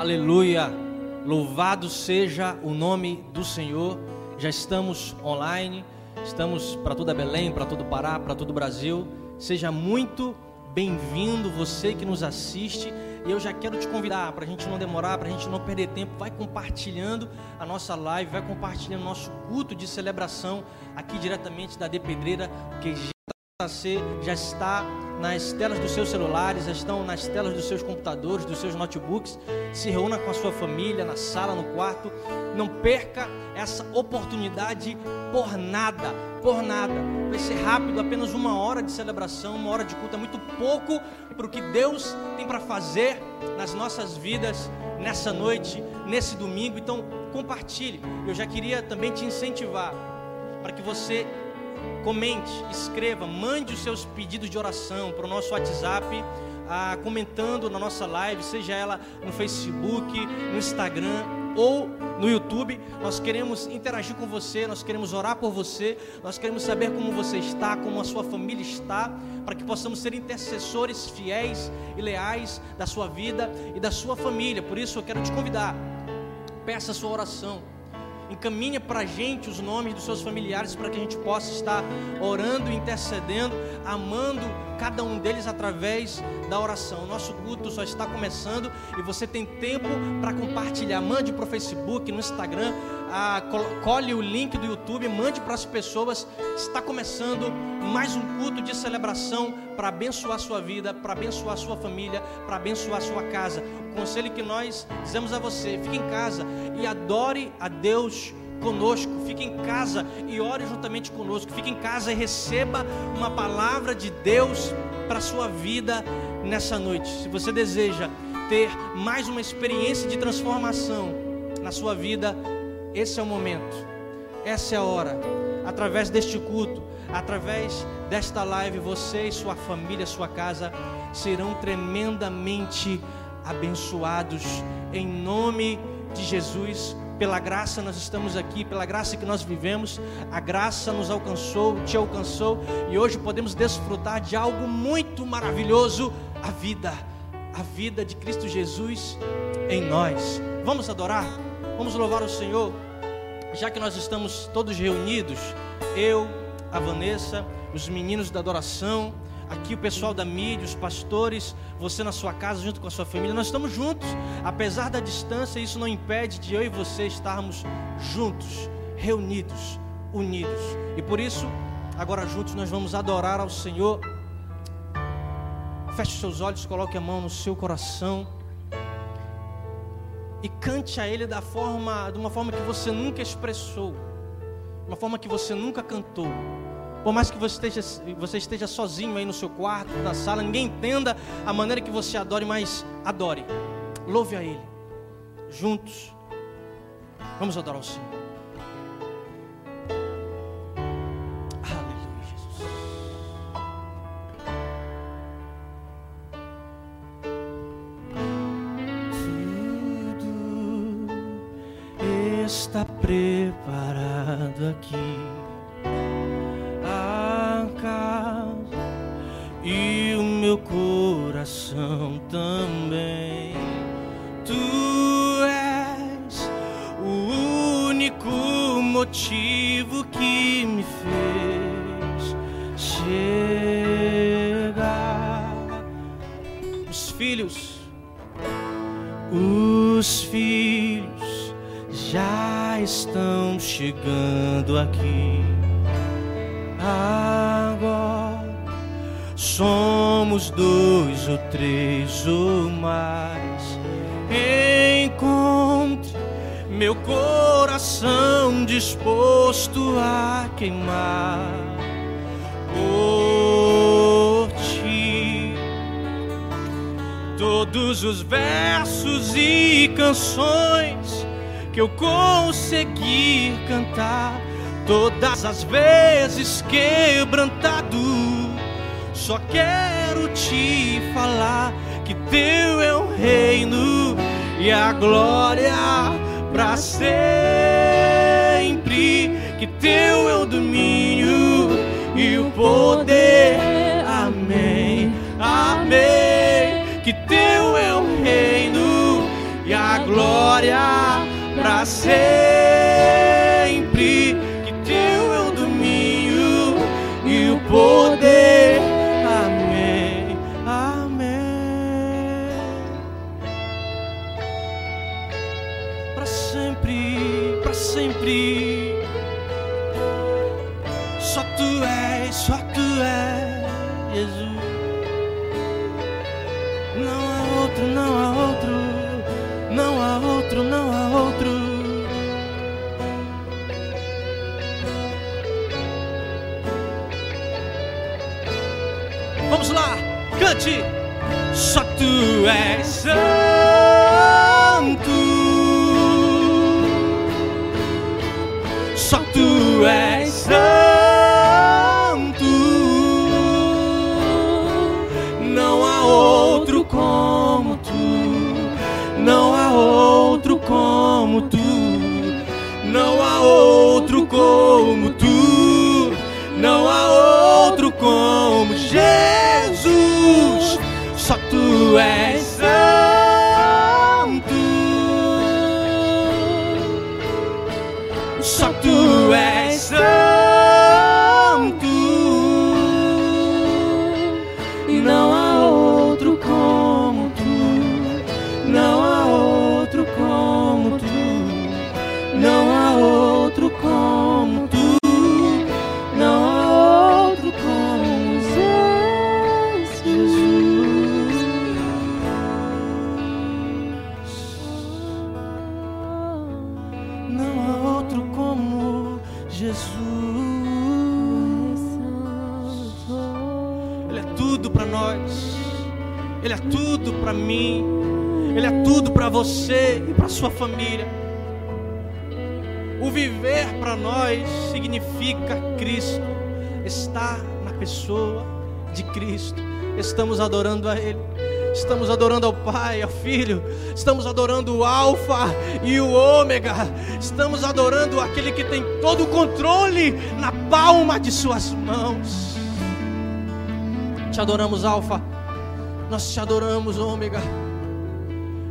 Aleluia. Louvado seja o nome do Senhor. Já estamos online, estamos para toda Belém, para todo Pará, para todo o Brasil. Seja muito bem-vindo você que nos assiste. E eu já quero te convidar para a gente não demorar, para a gente não perder tempo. Vai compartilhando a nossa live, vai compartilhando nosso culto de celebração aqui diretamente da De Pedreira, que já está nas telas dos seus celulares, já estão nas telas dos seus computadores, dos seus notebooks. Se reúna com a sua família, na sala, no quarto. Não perca essa oportunidade por nada, por nada. Vai ser rápido, apenas uma hora de celebração, uma hora de culto. É muito pouco para o que Deus tem para fazer nas nossas vidas nessa noite, nesse domingo. Então, compartilhe. Eu já queria também te incentivar para que você comente, escreva, mande os seus pedidos de oração para o nosso WhatsApp, ah, comentando na nossa live, seja ela no Facebook, no Instagram ou no YouTube. Nós queremos interagir com você, nós queremos orar por você, nós queremos saber como você está, como a sua família está, para que possamos ser intercessores fiéis e leais da sua vida e da sua família. Por isso eu quero te convidar, peça a sua oração encaminha para a gente os nomes dos seus familiares para que a gente possa estar orando, intercedendo, amando cada um deles através da oração. Nosso culto só está começando e você tem tempo para compartilhar. Mande para o Facebook, no Instagram, a, colhe o link do YouTube, mande para as pessoas. Está começando mais um culto de celebração para abençoar sua vida, para abençoar sua família, para abençoar sua casa. O conselho que nós dizemos a você: fique em casa e adore a Deus conosco, fique em casa e ore juntamente conosco. Fique em casa e receba uma palavra de Deus para a sua vida nessa noite. Se você deseja ter mais uma experiência de transformação na sua vida, esse é o momento, essa é a hora. Através deste culto, através desta live, você e sua família, sua casa serão tremendamente abençoados em nome de Jesus pela graça nós estamos aqui, pela graça que nós vivemos, a graça nos alcançou, te alcançou e hoje podemos desfrutar de algo muito maravilhoso, a vida, a vida de Cristo Jesus em nós. Vamos adorar, vamos louvar o Senhor, já que nós estamos todos reunidos, eu, a Vanessa, os meninos da adoração, aqui o pessoal da mídia, os pastores, você na sua casa, junto com a sua família, nós estamos juntos. Apesar da distância, isso não impede de eu e você estarmos juntos, reunidos, unidos. E por isso, agora juntos nós vamos adorar ao Senhor. Feche seus olhos, coloque a mão no seu coração e cante a Ele da forma, de uma forma que você nunca expressou, uma forma que você nunca cantou. Por mais que você esteja, você esteja sozinho aí no seu quarto, na sala, ninguém entenda a maneira que você adore, mas adore. Louve a Ele. Juntos. Vamos adorar o Senhor. Preparado aqui e o meu coração também. Tu és o único motivo que me fez chegar. Os filhos, os filhos já estão chegando aqui. Agora somos dois ou três ou mais. Encontre meu coração disposto a queimar por ti. Todos os versos e canções que eu consegui cantar Todas as vezes quebrantado, só quero te falar que teu é o reino e a glória para sempre. Que teu é o domínio e o poder. Amém. Amém. Que teu é o reino e a glória para és santo. Só tu és santo. Não há outro como tu. Não há outro como tu. Não há outro como tu. Não há outro como Jesus. Só tu és você e para sua família. O viver para nós significa Cristo. Estar na pessoa de Cristo. Estamos adorando a Ele. Estamos adorando ao Pai, ao Filho. Estamos adorando o Alfa e o Ômega. Estamos adorando aquele que tem todo o controle na palma de Suas mãos. Te adoramos, Alfa. Nós te adoramos, Ômega.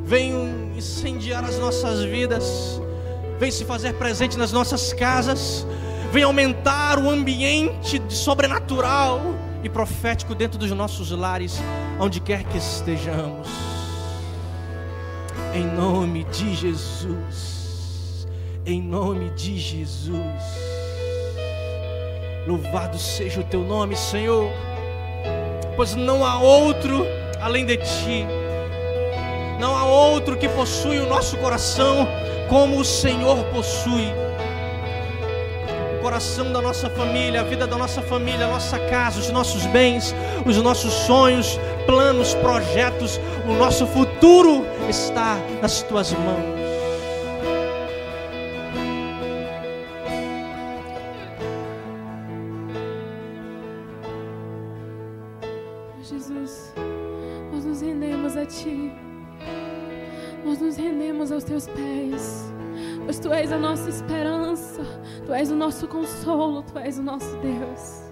Vem incendiar as nossas vidas. Vem se fazer presente nas nossas casas. Vem aumentar o ambiente sobrenatural e profético dentro dos nossos lares, onde quer que estejamos. Em nome de Jesus. Em nome de Jesus. Louvado seja o teu nome, Senhor. Pois não há outro além de ti. Não há outro que possui o nosso coração como o Senhor possui. O coração da nossa família, a vida da nossa família, a nossa casa, os nossos bens, os nossos sonhos, planos, projetos, o nosso futuro está nas tuas mãos. Jesus, nós nos rendemos a Ti. Rendemos aos Teus pés. Pois Tu és a nossa esperança. Tu és o nosso consolo. Tu és o nosso Deus.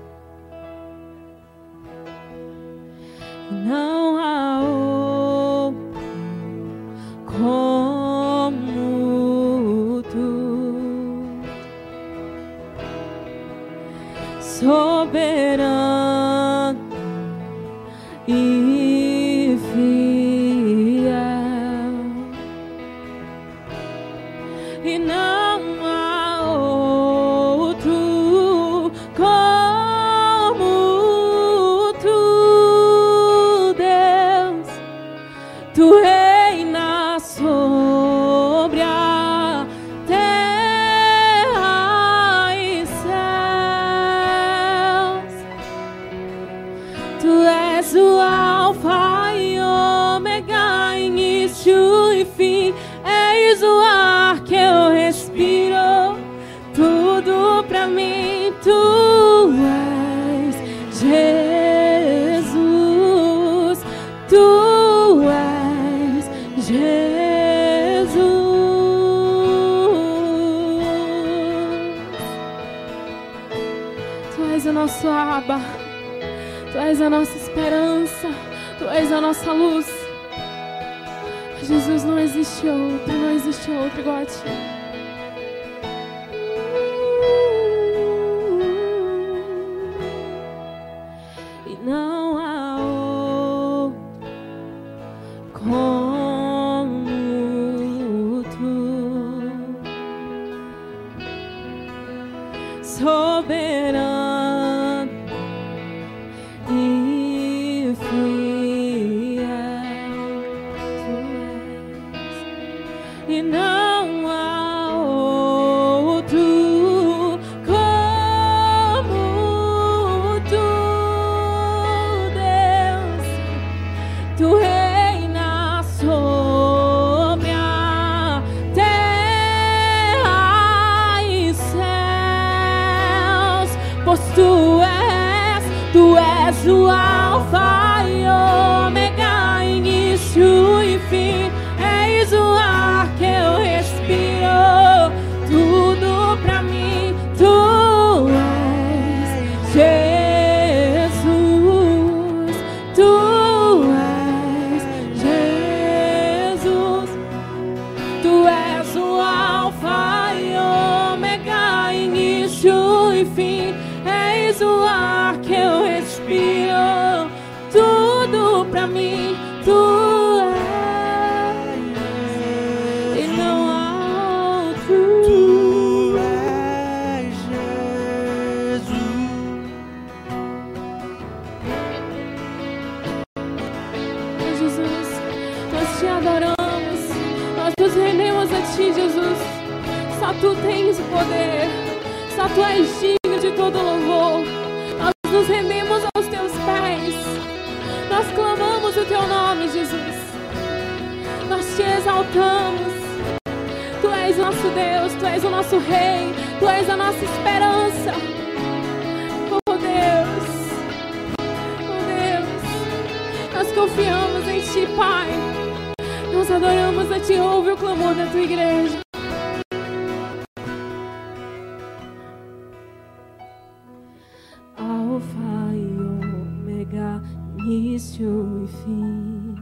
e fim,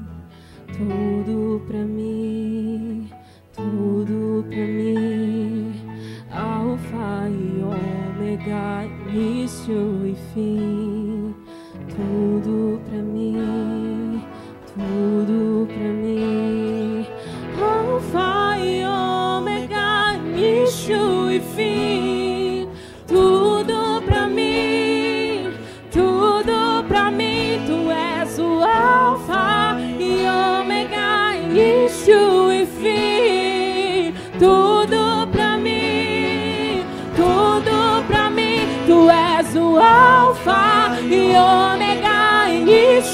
tudo pra mim, tudo pra mim, Alfa e Ômega, início e fim, tudo pra mim.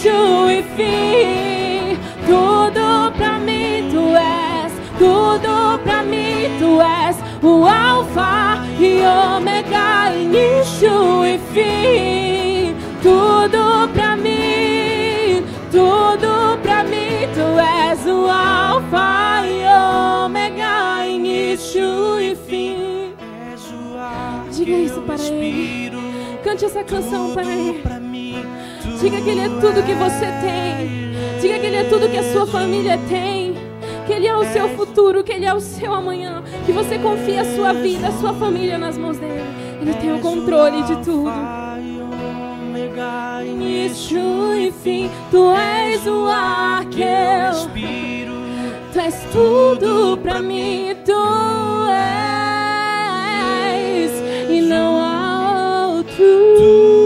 início e fim. Tudo pra mim tu és, tudo pra mim tu és. O Alfa e Ômega, início e fim. Tudo pra mim, tudo pra mim tu és. O Alfa e Ômega, início e fim. Diga isso para ele. Cante essa canção para ele. Diga que Ele é tudo que você tem. Diga que Ele é tudo que a sua família tem. Que Ele é o seu futuro, que Ele é o seu amanhã. Que você confie a sua vida, a sua família nas mãos dEle. Ele tem o controle de tudo. Início e fim, Tu és o ar que eu respiro. Tu és tudo pra mim, Tu és. E não há outro.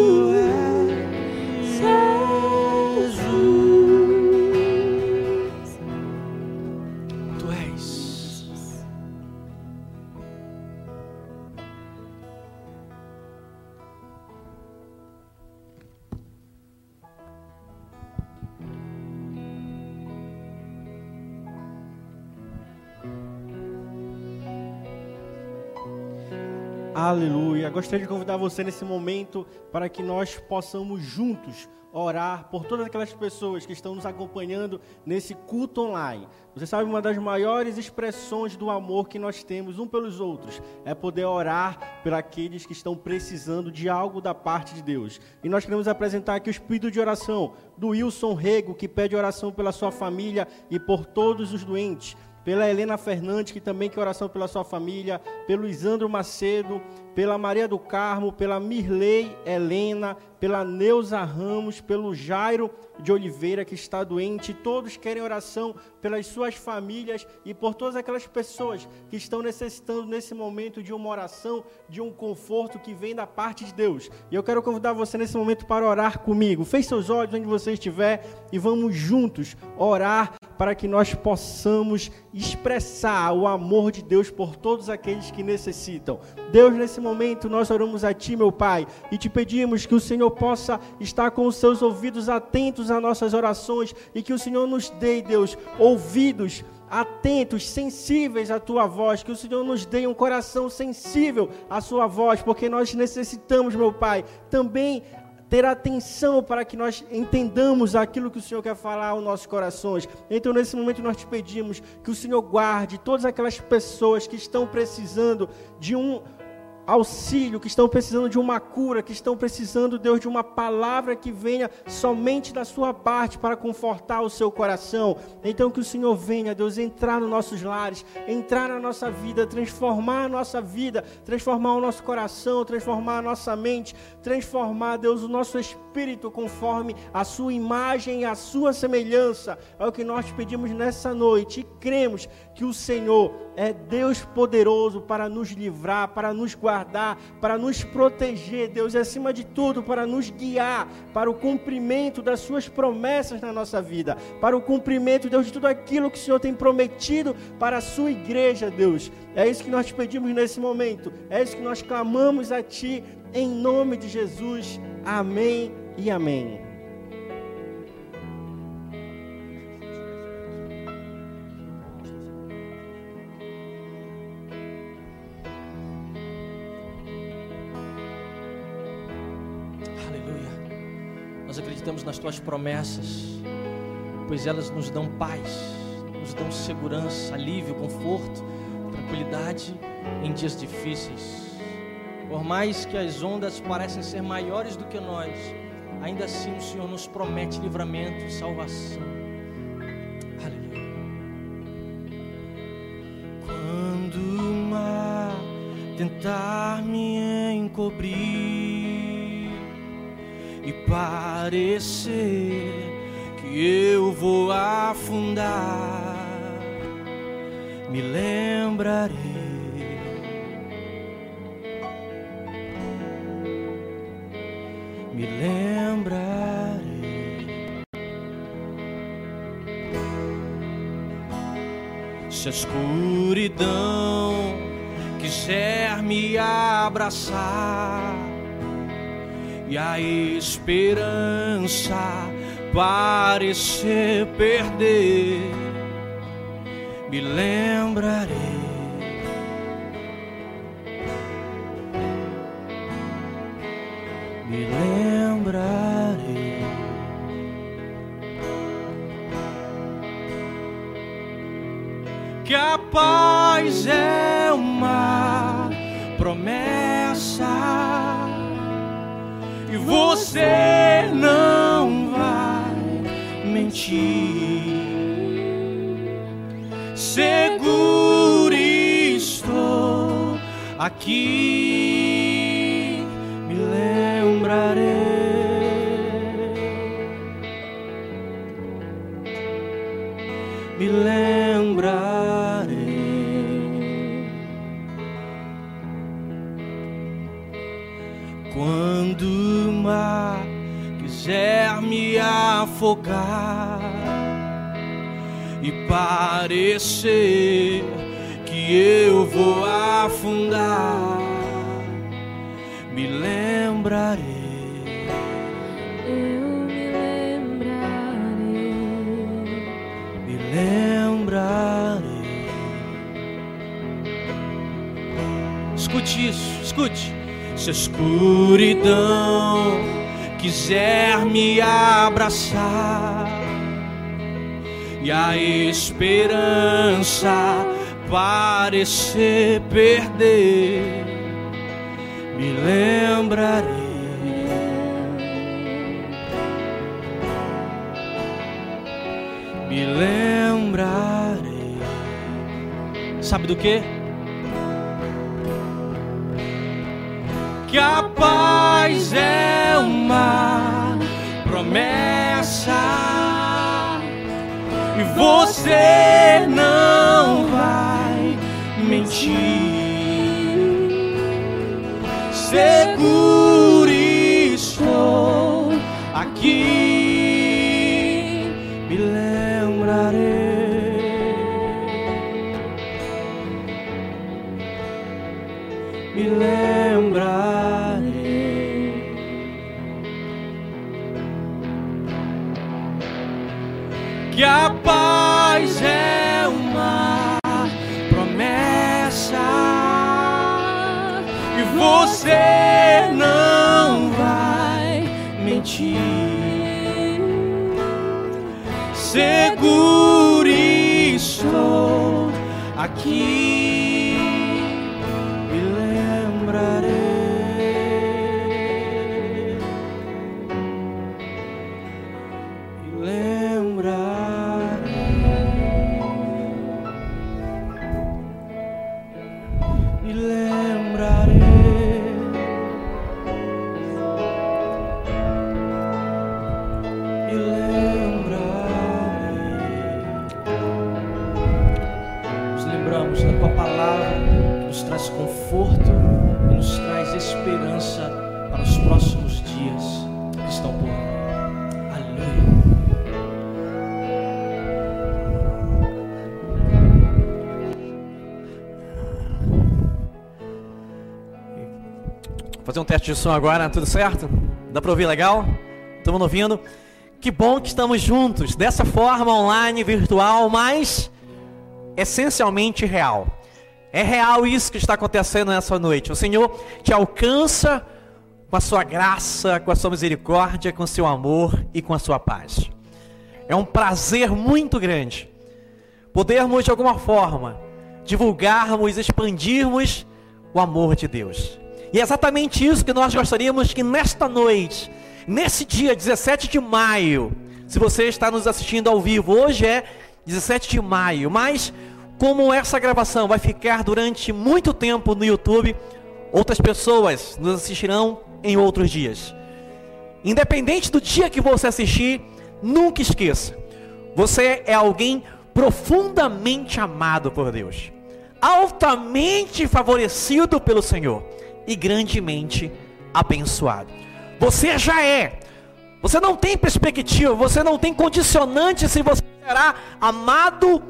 Aleluia. Gostaria de convidar você nesse momento para que nós possamos juntos orar por todas aquelas pessoas que estão nos acompanhando nesse culto online. Você sabe, uma das maiores expressões do amor que nós temos um pelos outros é poder orar por aqueles que estão precisando de algo da parte de Deus. E nós queremos apresentar aqui o espírito de oração do Wilson Rego, que pede oração pela sua família e por todos os doentes pela Helena Fernandes, que também quer oração pela sua família, pelo Isandro Macedo, pela Maria do Carmo, pela Mirley Helena, pela Neuza Ramos, pelo Jairo de Oliveira, que está doente. Todos querem oração pelas suas famílias e por todas aquelas pessoas que estão necessitando nesse momento de uma oração, de um conforto que vem da parte de Deus. E eu quero convidar você nesse momento para orar comigo. Feche seus olhos onde você estiver e vamos juntos orar para que nós possamos expressar o amor de Deus por todos aqueles que necessitam. Deus, nesse momento, nós oramos a Ti, meu Pai, e te pedimos que o Senhor possa estar com os seus ouvidos atentos às nossas orações e que o Senhor nos dê, Deus, ouvidos atentos, sensíveis à tua voz, que o Senhor nos dê um coração sensível à sua voz, porque nós necessitamos, meu Pai, também ter atenção para que nós entendamos aquilo que o Senhor quer falar aos nossos corações. Então, nesse momento, nós te pedimos que o Senhor guarde todas aquelas pessoas que estão precisando de um auxílio, que estão precisando de uma cura, que estão precisando, Deus, de uma palavra que venha somente da sua parte para confortar o seu coração. Então que o Senhor venha, Deus, entrar nos nossos lares, entrar na nossa vida, transformar a nossa vida, transformar o nosso coração, transformar a nossa mente, transformar, Deus, o nosso espírito conforme a sua imagem e a sua semelhança. É o que nós pedimos nessa noite e cremos que o Senhor é Deus poderoso para nos livrar, para nos guardar, para nos proteger, Deus, e acima de tudo, para nos guiar para o cumprimento das Suas promessas na nossa vida, para o cumprimento, Deus, de tudo aquilo que o Senhor tem prometido para a Sua igreja, Deus. É isso que nós pedimos nesse momento, é isso que nós clamamos a Ti, em nome de Jesus. Amém e amém. Tuas promessas, pois elas nos dão paz, nos dão segurança, alívio, conforto, tranquilidade em dias difíceis. Por mais que as ondas parecem ser maiores do que nós, ainda assim o Senhor nos promete livramento, salvação. Aleluia. Quando o mar tentar me encobrir e parecer que eu vou afundar, me lembrarei. Me lembrarei. Se a escuridão quiser me abraçar e a esperança parecer perder, me lembrarei. Mentir. Seguro estou aqui, me lembrarei. Me lembrarei. Quando mar quiser me afogar e parecer que eu vou afundar, me lembrarei. Eu me lembrarei. Me lembrarei. Escute isso, escute se a escuridão quiser me abraçar e a esperança parecer perder, me lembrarei. Me lembrarei. Sabe do que? Que a paz é uma promessa e você não vai mentir. Seguro estou mentir. Seguro estou aqui, teste de som agora, tudo certo? Dá pra ouvir legal? Mundo ouvindo? Que bom que estamos juntos, dessa forma online, virtual, mas essencialmente real. É real isso que está acontecendo nessa noite. O Senhor te alcança com a sua graça, com a sua misericórdia, com o seu amor e com a sua paz. É um prazer muito grande podermos de alguma forma divulgarmos, expandirmos o amor de Deus. E é exatamente isso que nós gostaríamos que nesta noite, nesse dia 17 de maio, se você está nos assistindo ao vivo, hoje é 17 de maio, mas como essa gravação vai ficar durante muito tempo no YouTube, outras pessoas nos assistirão em outros dias. Independente do dia que você assistir, nunca esqueça. Você é alguém profundamente amado por Deus, altamente favorecido pelo Senhor e grandemente abençoado. Você já é. Você não tem perspectiva, você não tem condicionante se você será amado,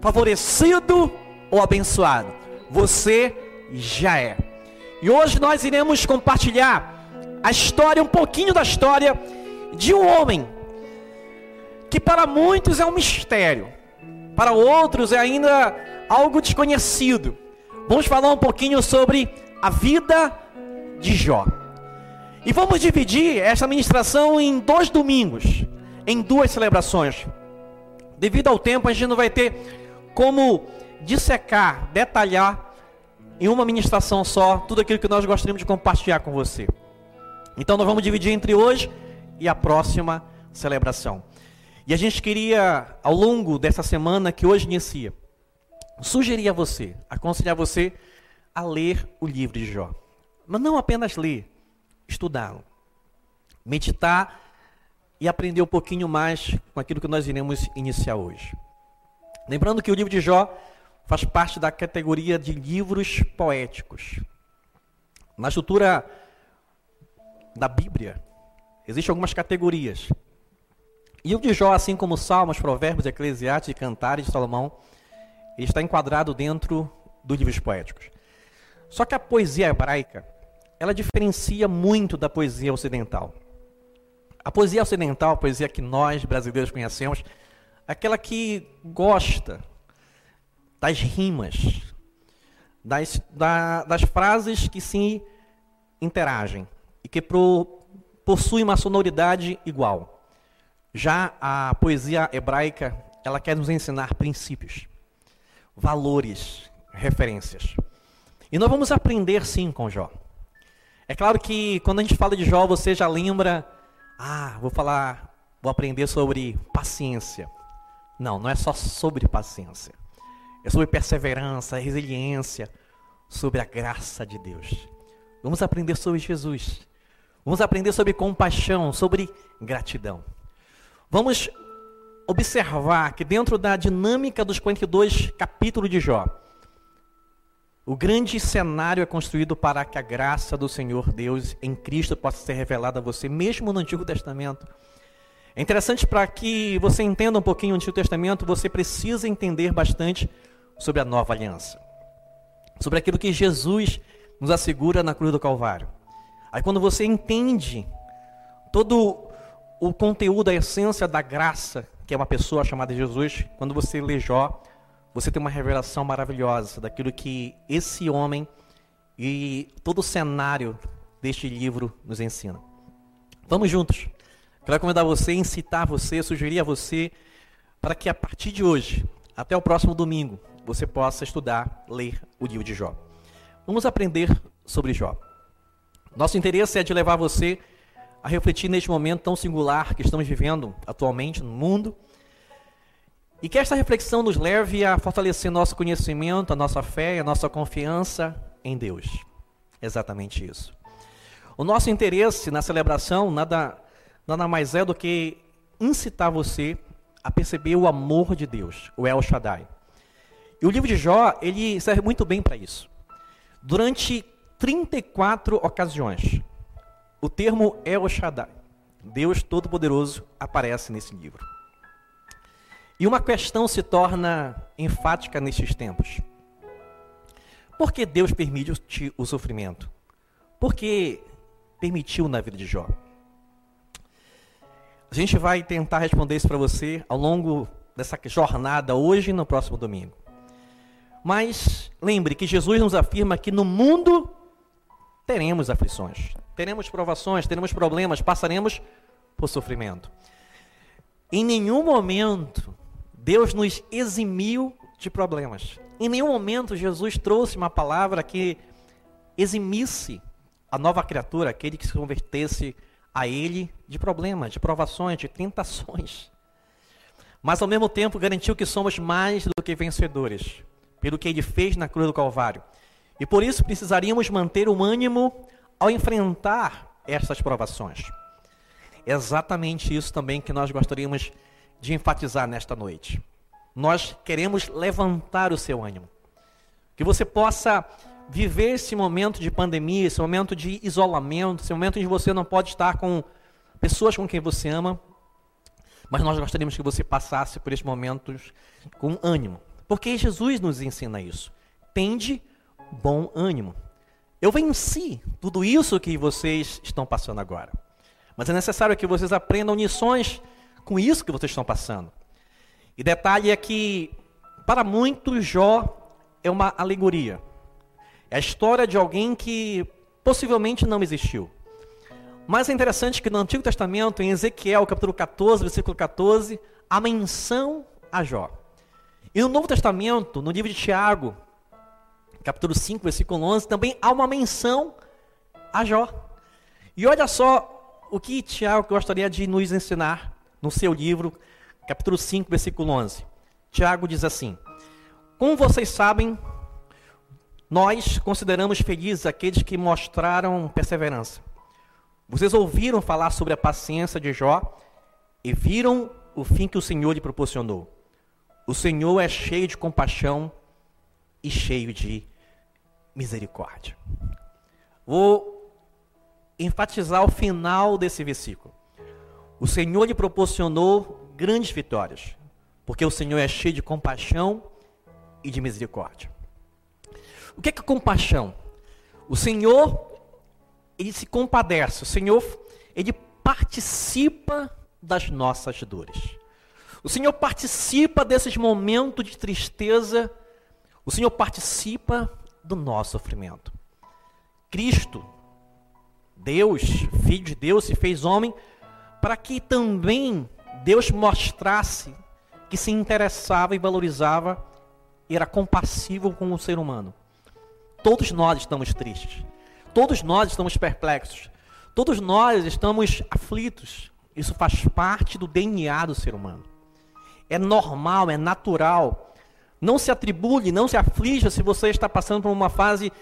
favorecido ou abençoado. Você já é. E hoje nós iremos compartilhar a história, um pouquinho da história de um homem que para muitos é um mistério, para outros é ainda algo desconhecido. Vamos falar um pouquinho sobre a vida de Jó. E vamos dividir essa ministração em dois domingos, em duas celebrações. Devido ao tempo, a gente não vai ter como dissecar, detalhar em uma ministração só tudo aquilo que nós gostaríamos de compartilhar com você. Então nós vamos dividir entre hoje e a próxima celebração. E a gente queria, ao longo dessa semana que hoje inicia, sugerir a você, aconselhar você a ler o livro de Jó. Mas não apenas ler, estudá-lo, meditar e aprender um pouquinho mais com aquilo que nós iremos iniciar hoje. Lembrando que o livro de Jó faz parte da categoria de livros poéticos. Na estrutura da Bíblia, existem algumas categorias. E o de Jó, assim como Salmos, Provérbios, Eclesiastes e Cantares de Salomão, está enquadrado dentro dos livros poéticos. Só que a poesia hebraica, ela diferencia muito da poesia ocidental. A poesia ocidental, a poesia que nós brasileiros conhecemos, é aquela que gosta das rimas, das, da, das frases que se interagem e que pro, possui uma sonoridade igual. Já a poesia hebraica, ela quer nos ensinar princípios, valores, referências. E nós vamos aprender sim com Jó. É claro que quando a gente fala de Jó, você já lembra, ah, vou falar, vou aprender sobre paciência. Não, não é só sobre paciência. É sobre perseverança, resiliência, sobre a graça de Deus. Vamos aprender sobre Jesus. Vamos aprender sobre compaixão, sobre gratidão. Vamos observar que dentro da dinâmica dos 42 capítulos de Jó, o grande cenário é construído para que a graça do Senhor Deus em Cristo possa ser revelada a você, mesmo no Antigo Testamento. É interessante para que você entenda um pouquinho o Antigo Testamento, você precisa entender bastante sobre a nova aliança. Sobre aquilo que Jesus nos assegura na cruz do Calvário. Aí quando você entende todo o conteúdo, a essência da graça, que é uma pessoa chamada Jesus, quando você lê Jó, você tem uma revelação maravilhosa daquilo que esse homem e todo o cenário deste livro nos ensina. Vamos juntos. Quero convidar você, incitar você, sugerir a você, para que a partir de hoje, até o próximo domingo, você possa estudar, ler o livro de Jó. Vamos aprender sobre Jó. Nosso interesse é de levar você a refletir neste momento tão singular que estamos vivendo atualmente no mundo. E que esta reflexão nos leve a fortalecer nosso conhecimento, a nossa fé a nossa confiança em Deus. Exatamente isso. O nosso interesse na celebração nada, nada mais é do que incitar você a perceber o amor de Deus, o El Shaddai. E o livro de Jó, ele serve muito bem para isso. Durante 34 ocasiões, o termo El Shaddai, Deus Todo-Poderoso, aparece nesse livro. E uma questão se torna enfática nestes tempos. Por que Deus permite o sofrimento? Por que permitiu na vida de Jó? A gente vai tentar responder isso para você ao longo dessa jornada hoje e no próximo domingo. Mas lembre que Jesus nos afirma que no mundo teremos aflições, teremos provações, teremos problemas, passaremos por sofrimento. Em nenhum momento Deus nos eximiu de problemas. Em nenhum momento Jesus trouxe uma palavra que eximisse a nova criatura, aquele que se convertesse a Ele, de problemas, de provações, de tentações. Mas ao mesmo tempo garantiu que somos mais do que vencedores, pelo que Ele fez na cruz do Calvário. E por isso precisaríamos manter o ânimo ao enfrentar essas provações. É exatamente isso também que nós gostaríamos de enfatizar nesta noite. Nós queremos levantar o seu ânimo. Que você possa viver esse momento de pandemia, esse momento de isolamento, esse momento em que você não pode estar com pessoas com quem você ama, mas nós gostaríamos que você passasse por esses momentos com ânimo. Porque Jesus nos ensina isso. Tende bom ânimo. Eu venci tudo isso que vocês estão passando agora. Mas é necessário que vocês aprendam lições com isso que vocês estão passando. E detalhe é que, para muitos, Jó é uma alegoria. É a história de alguém que possivelmente não existiu. Mas é interessante que no Antigo Testamento, em Ezequiel, capítulo 14, versículo 14, há menção a Jó. E no Novo Testamento, no livro de Tiago, capítulo 5, versículo 11, também há uma menção a Jó. E olha só o que Tiago gostaria de nos ensinar no seu livro, capítulo 5, versículo 11. Tiago diz assim: Como vocês sabem, nós consideramos felizes aqueles que mostraram perseverança. Vocês ouviram falar sobre a paciência de Jó e viram o fim que o Senhor lhe proporcionou. O Senhor é cheio de compaixão e cheio de misericórdia. Vou enfatizar o final desse versículo. O Senhor lhe proporcionou grandes vitórias, porque o Senhor é cheio de compaixão e de misericórdia. O que é, que é compaixão? O Senhor, ele se compadece, o Senhor, ele participa das nossas dores. O Senhor participa desses momentos de tristeza, o Senhor participa do nosso sofrimento. Cristo, Deus, Filho de Deus, se fez homem para que também Deus mostrasse que se interessava e valorizava e era compassivo com o ser humano. Todos nós estamos tristes. Todos nós estamos perplexos. Todos nós estamos aflitos. Isso faz parte do DNA do ser humano. É normal, é natural. Não se atribule, não se aflija se você está passando por uma fase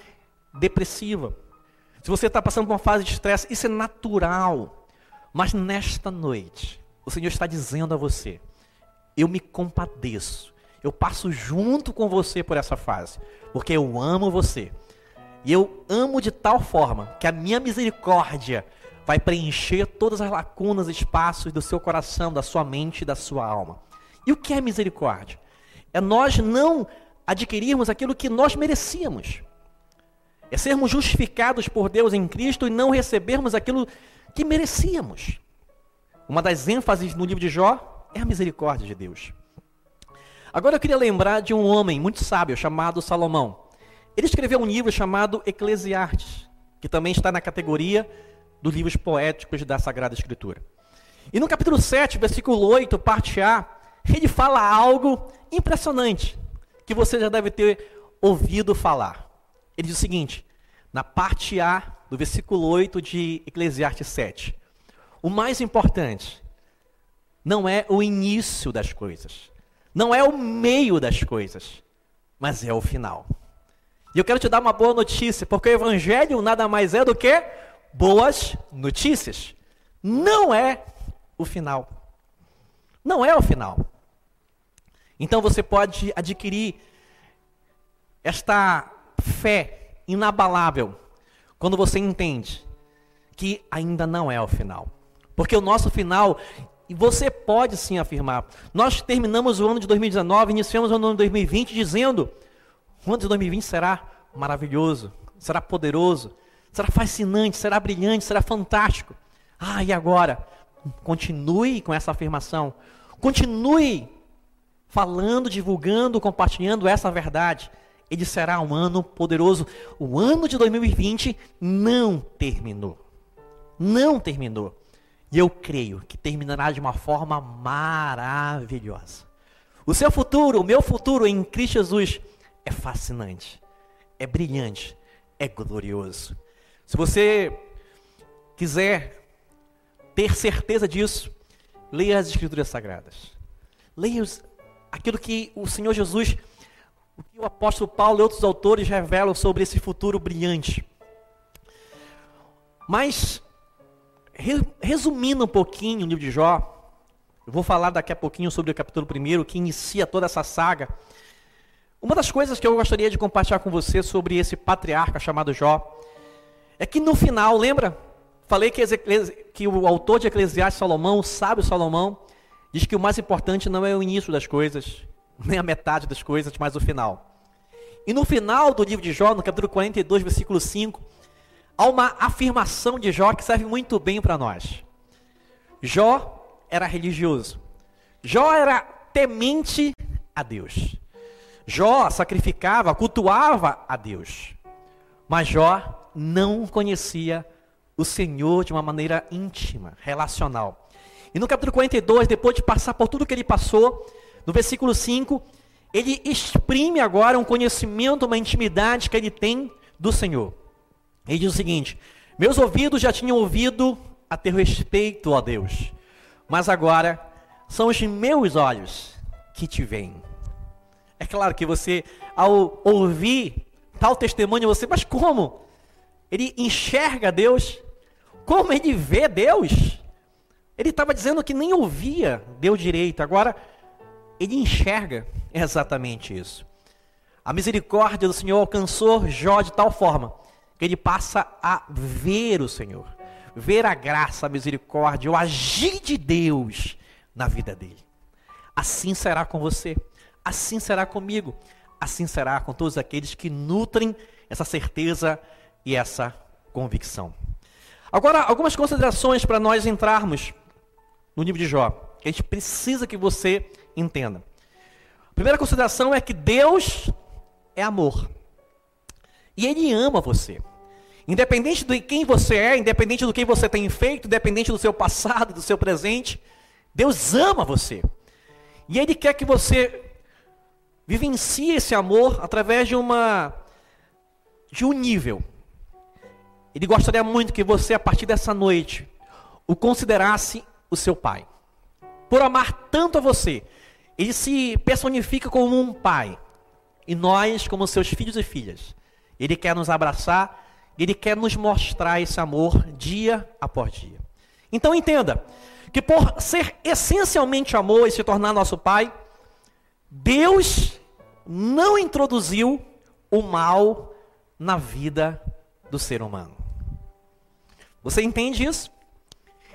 depressiva. Se você está passando por uma fase de estresse, isso é natural. Mas nesta noite, o Senhor está dizendo a você: eu me compadeço. Eu passo junto com você por essa fase, porque eu amo você. E eu amo de tal forma que a minha misericórdia vai preencher todas as lacunas, espaços do seu coração, da sua mente da sua alma. E o que é misericórdia? É nós não adquirirmos aquilo que nós merecíamos. É sermos justificados por Deus em Cristo e não recebermos aquilo que merecíamos. Uma das ênfases no livro de Jó é a misericórdia de Deus. Agora eu queria lembrar de um homem muito sábio chamado Salomão. Ele escreveu um livro chamado Eclesiastes, que também está na categoria dos livros poéticos da Sagrada Escritura. E no capítulo 7, versículo 8, parte A, ele fala algo impressionante, que você já deve ter ouvido falar. Ele diz o seguinte, na parte A do versículo 8 de Eclesiastes 7. O mais importante não é o início das coisas, não é o meio das coisas, mas é o final. E eu quero te dar uma boa notícia, porque o evangelho nada mais é do que boas notícias. Não é o final. Não é o final. Então você pode adquirir esta fé inabalável quando você entende que ainda não é o final. Porque o nosso final, e você pode sim afirmar, nós terminamos o ano de 2019, iniciamos o ano de 2020 dizendo: o ano de 2020 será maravilhoso, será poderoso, será fascinante, será brilhante, será fantástico. Ah, e agora? Continue com essa afirmação. Continue falando, divulgando, compartilhando essa verdade. Ele será um ano poderoso. O ano de 2020 não terminou. Não terminou. E eu creio que terminará de uma forma maravilhosa. O seu futuro, o meu futuro em Cristo Jesus é fascinante, é brilhante, é glorioso. Se você quiser ter certeza disso, leia as Escrituras Sagradas. Leia aquilo que o Senhor Jesus, o que o apóstolo Paulo e outros autores revelam sobre esse futuro brilhante. Mas, resumindo um pouquinho o livro de Jó, eu vou falar daqui a pouquinho sobre o capítulo 1, que inicia toda essa saga. Uma das coisas que eu gostaria de compartilhar com você sobre esse patriarca chamado Jó, é que no final, lembra? Falei que, que o autor de Eclesiastes, Salomão, o sábio Salomão, diz que o mais importante não é o início das coisas, nem a metade das coisas, mas o final. E no final do livro de Jó, no capítulo 42, versículo 5, há uma afirmação de Jó que serve muito bem para nós. Jó era religioso. Jó era temente a Deus. Jó sacrificava, cultuava a Deus. Mas Jó não conhecia o Senhor de uma maneira íntima, relacional. E no capítulo 42, depois de passar por tudo que ele passou, no versículo 5, ele exprime agora um conhecimento, uma intimidade que ele tem do Senhor. Ele diz o seguinte: Meus ouvidos já tinham ouvido a teu respeito, ó Deus, mas agora são os meus olhos que te veem. É claro que você, ao ouvir tal testemunho, você, mas como? Ele enxerga Deus? Como ele vê Deus? Ele estava dizendo que nem ouvia, deu direito. Agora, ele enxerga exatamente isso. A misericórdia do Senhor alcançou Jó de tal forma que ele passa a ver o Senhor, ver a graça, a misericórdia, o agir de Deus na vida dele. Assim será com você, assim será comigo, assim será com todos aqueles que nutrem essa certeza e essa convicção. Agora, algumas considerações para nós entrarmos no livro de Jó, a gente precisa que você entenda. A primeira consideração é que Deus é amor. E Ele ama você. Independente de quem você é, independente do que você tem feito, independente do seu passado, do seu presente, Deus ama você. E Ele quer que você vivencie esse amor através de uma de um nível. Ele gostaria muito que você, a partir dessa noite, o considerasse o seu pai. Por amar tanto a você, ele se personifica como um pai. E nós, como seus filhos e filhas, ele quer nos abraçar, ele quer nos mostrar esse amor dia após dia. Então entenda que por ser essencialmente amor e se tornar nosso pai, Deus não introduziu o mal na vida do ser humano. Você entende isso?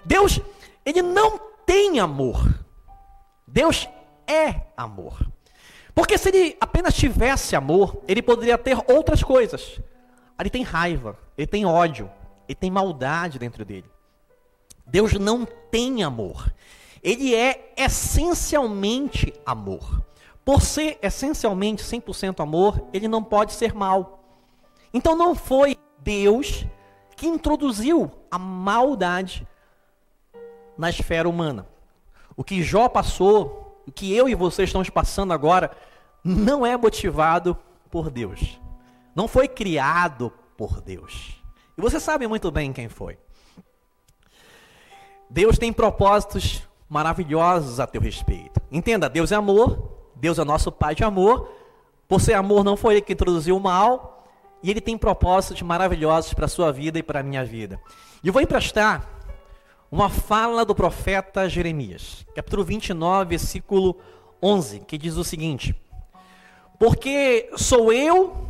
Deus, ele não tem amor. Deus é amor. Porque se ele apenas tivesse amor, ele poderia ter outras coisas. Ele tem raiva, ele tem ódio, ele tem maldade dentro dele. Deus não tem amor. Ele é essencialmente amor. Por ser essencialmente 100% amor, ele não pode ser mal. Então não foi Deus que introduziu a maldade na esfera humana. O que Jó passou, que eu e você estamos passando agora, não é motivado por Deus. Não foi criado por Deus. E você sabe muito bem quem foi. Deus tem propósitos maravilhosos a teu respeito. Entenda, Deus é amor, Deus é nosso Pai de amor. Por ser amor, não foi Ele que introduziu o mal. E Ele tem propósitos maravilhosos para a sua vida e para a minha vida. E eu vou emprestar uma fala do profeta Jeremias, capítulo 29, versículo 11, que diz o seguinte: Porque sou eu,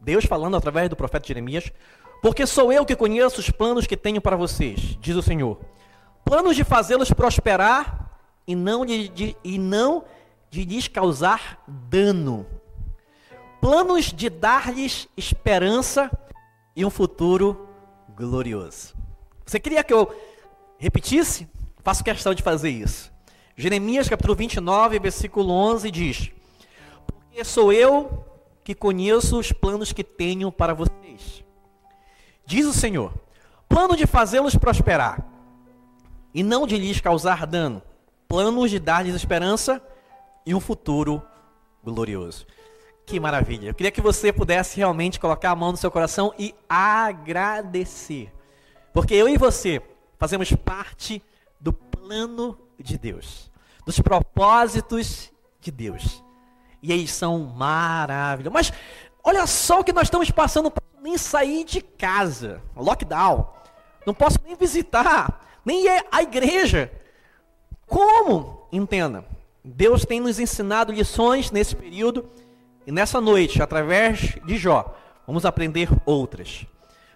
Deus falando através do profeta Jeremias, porque sou eu que conheço os planos que tenho para vocês, diz o Senhor. Planos de fazê-los prosperar e não de, de, e não de lhes causar dano. Planos de dar-lhes esperança e um futuro glorioso. Você queria que eu repetisse? Faço questão de fazer isso. Jeremias capítulo 29, versículo 11 diz: Porque sou eu que conheço os planos que tenho para vocês. Diz o Senhor: plano de fazê-los prosperar e não de lhes causar dano, planos de dar-lhes esperança e um futuro glorioso. Que maravilha. Eu queria que você pudesse realmente colocar a mão no seu coração e agradecer. Porque eu e você fazemos parte do plano de Deus, dos propósitos de Deus. E eles são maravilhosos. Mas olha só o que nós estamos passando, nem sair de casa, lockdown. Não posso nem visitar, nem ir à igreja. Como? Entenda. Deus tem nos ensinado lições nesse período e nessa noite, através de Jó, vamos aprender outras.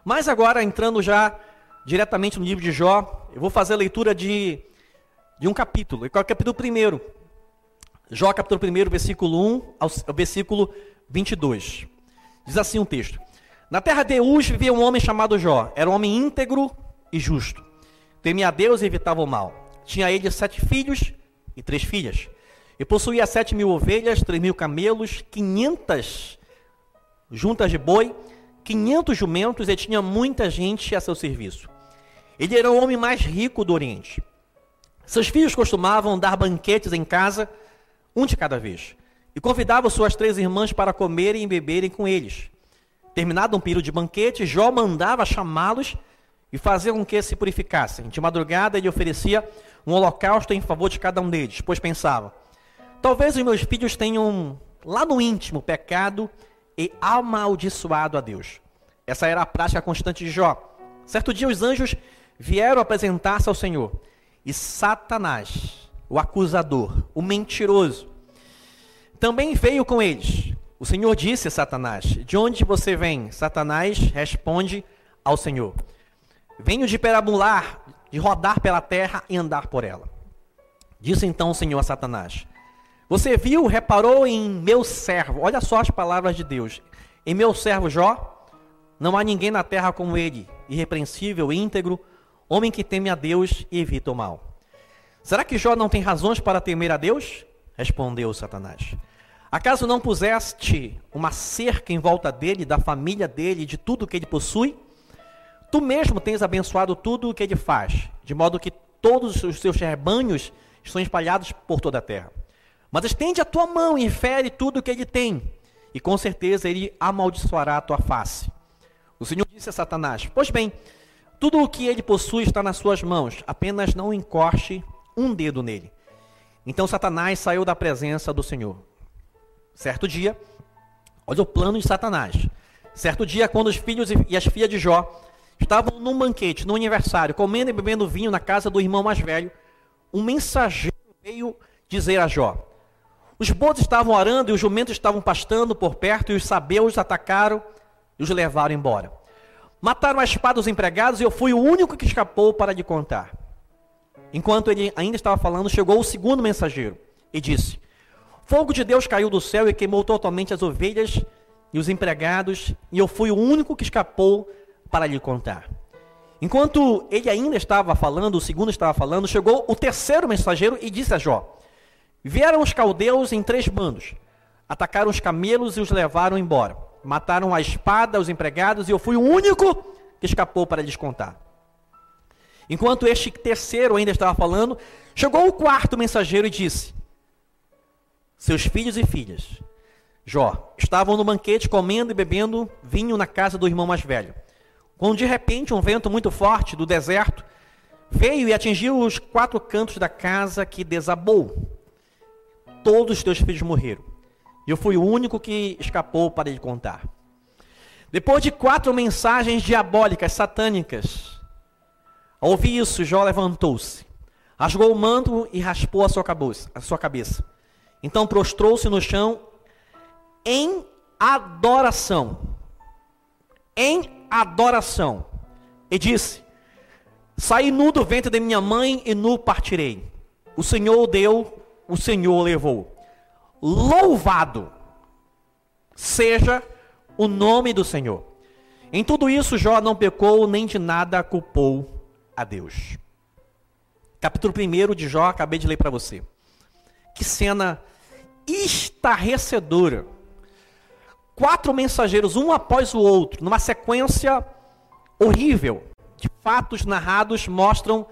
Mas agora, entrando já diretamente no livro de Jó, eu vou fazer a leitura de, de um capítulo. E qual é o capítulo primeiro? Jó, capítulo 1, versículo 1 ao, ao versículo 22. Diz assim um texto: Na terra de Uz vivia um homem chamado Jó. Era um homem íntegro e justo. Temia a Deus e evitava o mal. Tinha ele sete filhos e três filhas. E possuía sete mil ovelhas, três mil camelos, quinhentas juntas de boi, quinhentos jumentos e tinha muita gente a seu serviço. Ele era o homem mais rico do Oriente. Seus filhos costumavam dar banquetes em casa, um de cada vez, e convidava suas três irmãs para comerem e beberem com eles. Terminado um período de banquete, Jó mandava chamá-los e fazer com que se purificassem. De madrugada ele oferecia um holocausto em favor de cada um deles, pois pensava: Talvez os meus filhos tenham lá no íntimo pecado e amaldiçoado a Deus. Essa era a prática constante de Jó. Certo dia os anjos vieram apresentar-se ao Senhor. E Satanás, o acusador, o mentiroso, também veio com eles. O Senhor disse a Satanás: De onde você vem? Satanás responde ao Senhor: Venho de perabular, de rodar pela terra e andar por ela. Disse então o Senhor a Satanás: você viu, reparou em meu servo, olha só as palavras de Deus. Em meu servo Jó, não há ninguém na terra como ele, irrepreensível, íntegro, homem que teme a Deus e evita o mal. Será que Jó não tem razões para temer a Deus? Respondeu Satanás. Acaso não puseste uma cerca em volta dele, da família dele, de tudo que ele possui? Tu mesmo tens abençoado tudo o que ele faz, de modo que todos os seus rebanhos estão espalhados por toda a terra. Mas estende a tua mão e infere tudo o que ele tem, e com certeza ele amaldiçoará a tua face. O Senhor disse a Satanás: Pois bem, tudo o que ele possui está nas suas mãos, apenas não encorche um dedo nele. Então Satanás saiu da presença do Senhor. Certo dia, olha o plano de Satanás. Certo dia, quando os filhos e as filhas de Jó estavam num banquete, num aniversário, comendo e bebendo vinho na casa do irmão mais velho, um mensageiro veio dizer a Jó: Os bodes estavam arando e os jumentos estavam pastando por perto, e os sabeus atacaram e os levaram embora. Mataram a espada os empregados e eu fui o único que escapou para lhe contar. Enquanto ele ainda estava falando, chegou o segundo mensageiro e disse: Fogo de Deus caiu do céu e queimou totalmente as ovelhas e os empregados, e eu fui o único que escapou para lhe contar. Enquanto ele ainda estava falando, o segundo estava falando, chegou o terceiro mensageiro e disse a Jó: Vieram os caldeus em três bandos, atacaram os camelos e os levaram embora. Mataram a espada os empregados e eu fui o único que escapou para lhes contar. Enquanto este terceiro ainda estava falando, chegou o quarto mensageiro e disse: Seus filhos e filhas, Jó, estavam no banquete comendo e bebendo vinho na casa do irmão mais velho. Quando de repente um vento muito forte do deserto veio e atingiu os quatro cantos da casa que desabou. Todos os teus filhos morreram. Eu fui o único que escapou para lhe contar. Depois de quatro mensagens diabólicas, satânicas, ao ouvir isso, Jó levantou-se, rasgou o manto e raspou a sua cabeça. A sua cabeça. Então prostrou-se no chão em adoração. Em adoração. E disse: Saí nu do ventre de minha mãe e nu partirei. O Senhor deu, o Senhor levou. Louvado seja o nome do Senhor. Em tudo isso, Jó não pecou, nem de nada culpou a Deus. Capítulo 1 de Jó, acabei de ler para você. Que cena estarrecedora. Quatro mensageiros, um após o outro, numa sequência horrível de fatos narrados, mostram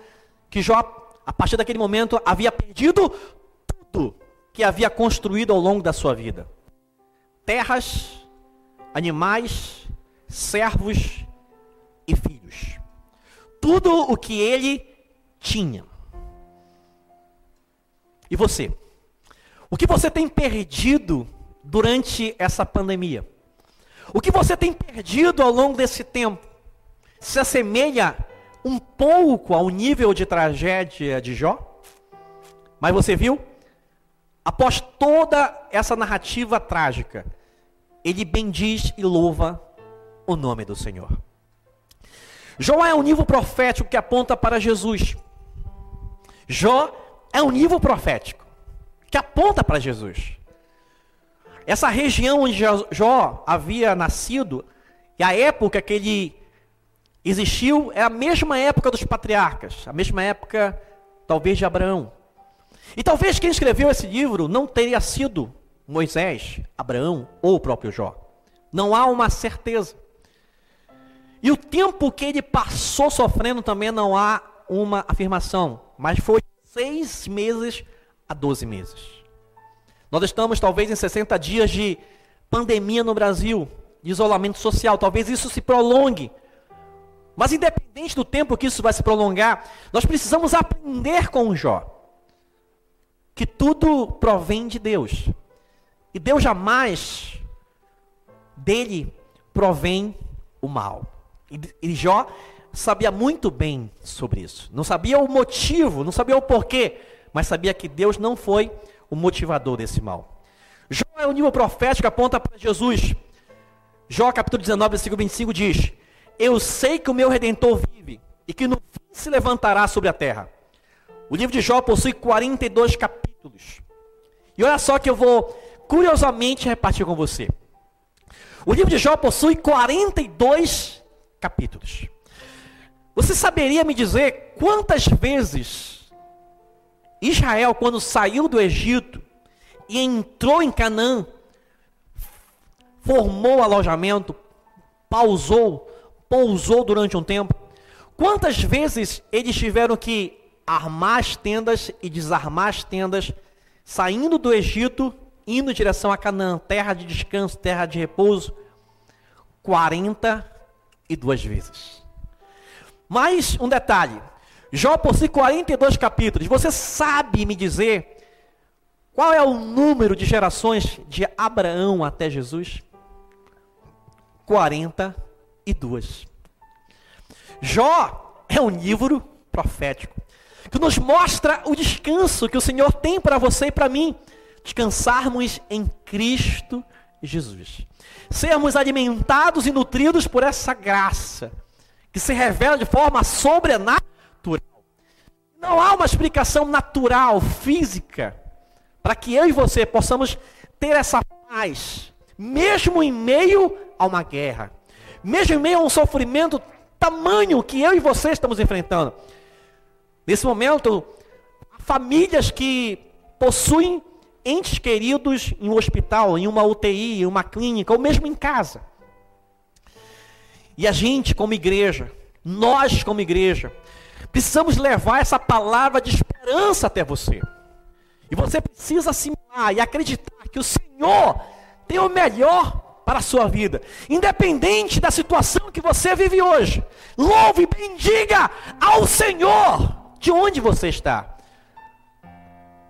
que Jó, a partir daquele momento, havia perdido tudo que havia construído ao longo da sua vida: terras, animais, servos e filhos. Tudo o que ele tinha. E você? O que você tem perdido durante essa pandemia? O que você tem perdido ao longo desse tempo? Se assemelha um pouco ao nível de tragédia de Jó? Mas você viu? Após toda essa narrativa trágica, ele bendiz e louva o nome do Senhor. Jó é um nível profético que aponta para Jesus. Jó é um nível profético que aponta para Jesus. Essa região onde Jó havia nascido, e a época que ele existiu, é a mesma época dos patriarcas, a mesma época, talvez, de Abraão. E talvez quem escreveu esse livro não teria sido Moisés, Abraão ou o próprio Jó. Não há uma certeza. E o tempo que ele passou sofrendo também não há uma afirmação, mas foi seis meses a 12 meses. Nós estamos talvez em 60 dias de pandemia no Brasil, de isolamento social, talvez isso se prolongue. Mas independente do tempo que isso vai se prolongar, nós precisamos aprender com o Jó que tudo provém de Deus. E Deus jamais dele provém o mal. E, Jó sabia muito bem sobre isso. Não sabia o motivo, não sabia o porquê, mas sabia que Deus não foi o motivador desse mal. Jó é o nível profético aponta para Jesus. Jó capítulo 19, versículo 25 diz: Eu sei que o meu redentor vive e que no fim se levantará sobre a terra. O livro de Jó possui 42 capítulos. E olha só que eu vou curiosamente repartir com você. O livro de Jó possui 42 capítulos. Você saberia me dizer quantas vezes Israel, quando saiu do Egito e entrou em Canaã, formou alojamento, pausou, pousou durante um tempo? Quantas vezes eles tiveram que armar as tendas e desarmar as tendas, saindo do Egito, indo em direção a Canaã, terra de descanso, terra de repouso? 42 vezes. Mais um detalhe: Jó possui 42 capítulos. Você sabe me dizer qual é o número de gerações de Abraão até Jesus? 42. Jó é um livro profético que nos mostra o descanso que o Senhor tem para você e para mim. Descansarmos em Cristo Jesus. Sermos alimentados e nutridos por essa graça que se revela de forma sobrenatural. Não há uma explicação natural, física, para que eu e você possamos ter essa paz, mesmo em meio a uma guerra, mesmo em meio a um sofrimento tamanho que eu e você estamos enfrentando. Nesse momento, famílias que possuem entes queridos em um hospital, em uma UTI, em uma clínica, ou mesmo em casa. E a gente, como igreja, nós, como igreja, precisamos levar essa palavra de esperança até você. E você precisa assimilar e acreditar que o Senhor tem o melhor para a sua vida, independente da situação que você vive hoje. Louve e bendiga ao Senhor de onde você está.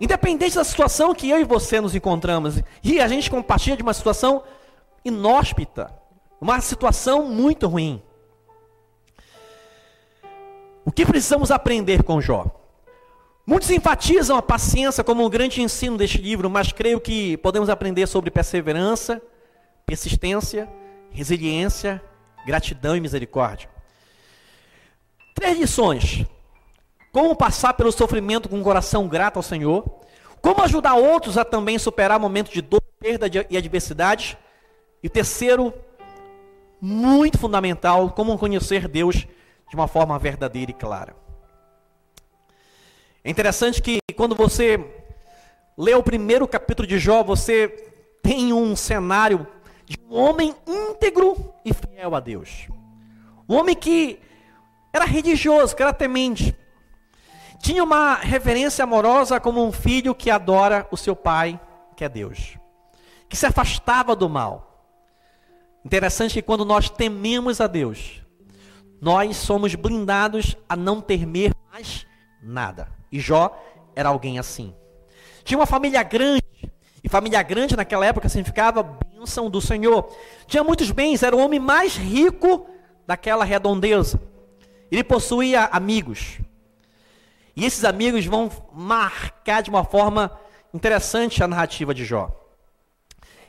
Independente da situação que eu e você nos encontramos, e a gente compartilha de uma situação inóspita, uma situação muito ruim. O que precisamos aprender com Jó? Muitos enfatizam a paciência como um grande ensino deste livro, mas creio que podemos aprender sobre perseverança, persistência, resiliência, gratidão e misericórdia. Três lições: como passar pelo sofrimento com um coração grato ao Senhor, como ajudar outros a também superar momentos de dor, perda e adversidade, e terceiro, muito fundamental, como conhecer Deus de uma forma verdadeira e clara. É interessante que quando você lê o primeiro capítulo de Jó, você tem um cenário de um homem íntegro e fiel a Deus. Um homem que era religioso, que era temente. Tinha uma reverência amorosa como um filho que adora o seu pai, que é Deus. Que se afastava do mal. Interessante que quando nós tememos a Deus, nós somos blindados a não temer mais nada. E Jó era alguém assim. Tinha uma família grande, e família grande naquela época significava bênção do Senhor. Tinha muitos bens, era o homem mais rico daquela redondeza. Ele possuía amigos. E esses amigos vão marcar de uma forma interessante a narrativa de Jó.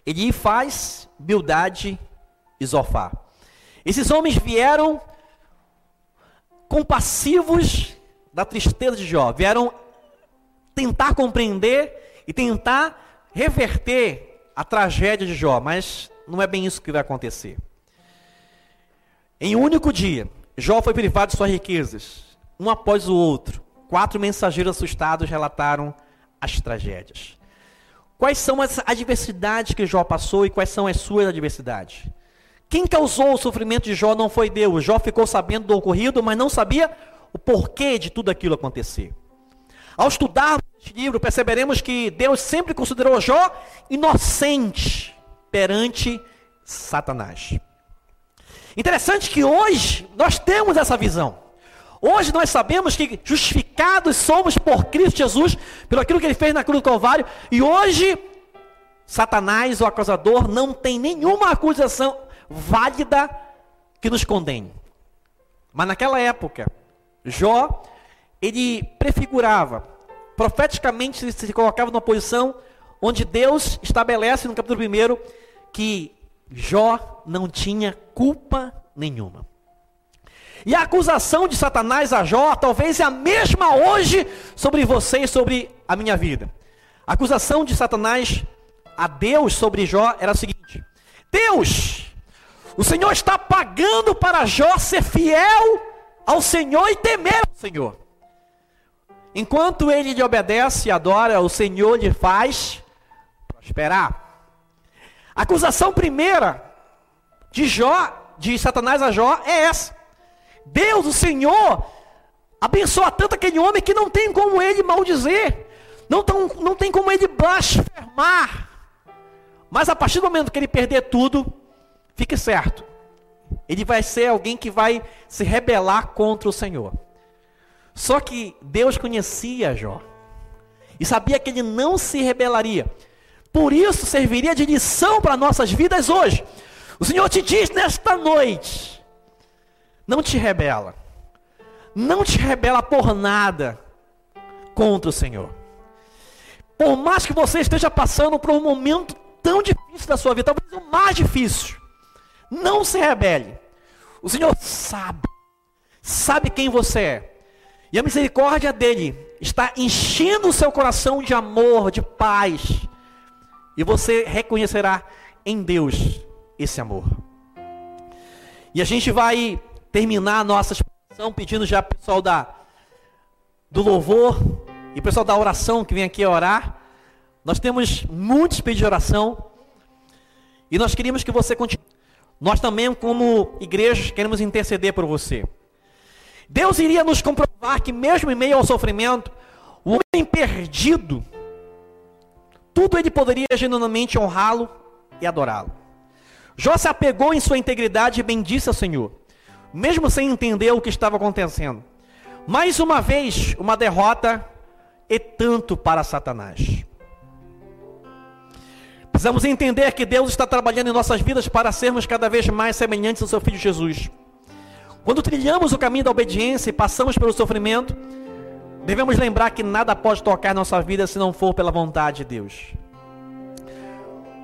Ele faz Bildade e Zofá. Esses homens vieram compassivos da tristeza de Jó, vieram tentar compreender e tentar reverter a tragédia de Jó, mas não é bem isso que vai acontecer. Em um único dia, Jó foi privado de suas riquezas, um após o outro. Quatro mensageiros assustados relataram as tragédias. Quais são as adversidades que Jó passou e quais são as suas adversidades? Quem causou o sofrimento de Jó não foi Deus. Jó ficou sabendo do ocorrido, mas não sabia o porquê de tudo aquilo acontecer. Ao estudarmos este livro, perceberemos que Deus sempre considerou Jó inocente perante Satanás. Interessante que hoje nós temos essa visão. Hoje nós sabemos que justificados somos por Cristo Jesus, pelo aquilo que ele fez na cruz do Calvário, e hoje Satanás, o acusador, não tem nenhuma acusação válida que nos condene. Mas naquela época, Jó, ele prefigurava, profeticamente se colocava numa posição onde Deus estabelece no capítulo 1 que Jó não tinha culpa nenhuma. E a acusação de Satanás a Jó talvez é a mesma hoje sobre você e sobre a minha vida. A acusação de Satanás a Deus sobre Jó era a seguinte: Deus, o Senhor está pagando para Jó ser fiel ao Senhor e temer ao Senhor. Enquanto ele lhe obedece e adora, o Senhor lhe faz prosperar. A acusação primeira de Jó de Satanás a Jó é essa. Deus, o Senhor, abençoa tanto aquele homem que não tem como ele maldizer, não, tão, não tem como ele blasfemar. Mas a partir do momento que ele perder tudo, fique certo, ele vai ser alguém que vai se rebelar contra o Senhor. Só que Deus conhecia Jó e sabia que ele não se rebelaria. Por isso serviria de lição para nossas vidas hoje. O Senhor te diz nesta noite: não te rebela. Não te rebela por nada contra o Senhor. Por mais que você esteja passando por um momento tão difícil da sua vida, talvez o mais difícil, não se rebele. O Senhor sabe, sabe quem você é. E a misericórdia dele está enchendo o seu coração de amor, de paz. E você reconhecerá em Deus esse amor. E a gente vai terminar a nossa exposição pedindo já o pessoal da, do louvor e pessoal da oração que vem aqui orar. Nós temos muitos pedidos de oração. E nós queríamos que você continue. Nós também, como igrejas, queremos interceder por você. Deus iria nos comprovar que, mesmo em meio ao sofrimento, o homem perdido, tudo ele poderia genuinamente honrá-lo e adorá-lo. Jó se apegou em sua integridade e bendisse ao Senhor, mesmo sem entender o que estava acontecendo. Mais uma vez, uma derrota e tanto para Satanás. Precisamos entender que Deus está trabalhando em nossas vidas para sermos cada vez mais semelhantes ao seu Filho Jesus. Quando trilhamos o caminho da obediência e passamos pelo sofrimento, devemos lembrar que nada pode tocar nossa vida se não for pela vontade de Deus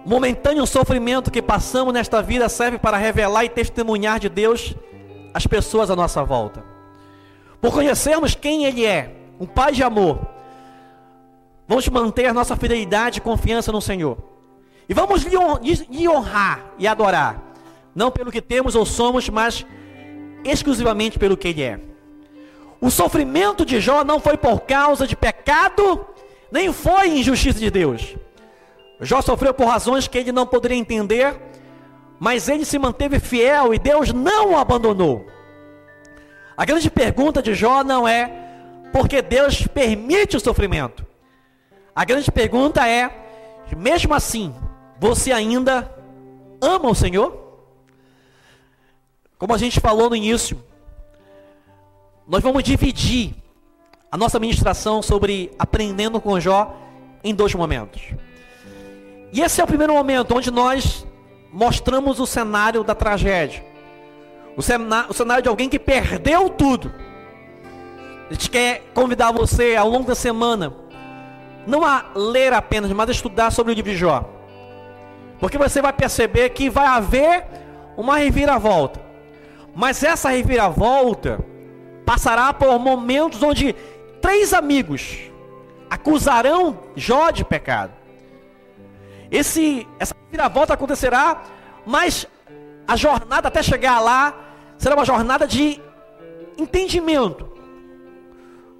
momentâneo sofrimento que passamos nesta vida serve para revelar e testemunhar de Deus as pessoas à nossa volta. Por conhecermos quem Ele é, um Pai de amor, vamos manter nossa fidelidade e confiança no Senhor. E vamos lhe honrar e adorar, não pelo que temos ou somos, mas exclusivamente pelo que Ele é. O sofrimento de Jó não foi por causa de pecado, nem foi injustiça de Deus. Jó sofreu por razões que ele não poderia entender, mas ele se manteve fiel e Deus não o abandonou. A grande pergunta de Jó não é porque Deus permite o sofrimento. A grande pergunta é: mesmo assim, você ainda ama o Senhor? Como a gente falou no início, nós vamos dividir a nossa ministração sobre aprendendo com Jó em dois momentos. E esse é o primeiro momento onde nós mostramos o cenário da tragédia. O cenário, o cenário de alguém que perdeu tudo. A gente quer convidar você ao longo da semana, não a ler apenas, mas a estudar sobre o livro de Jó. Porque você vai perceber que vai haver uma reviravolta. Mas essa reviravolta passará por momentos onde três amigos acusarão Jó de pecado. Esse, essa viravolta acontecerá, mas a jornada até chegar lá será uma jornada de entendimento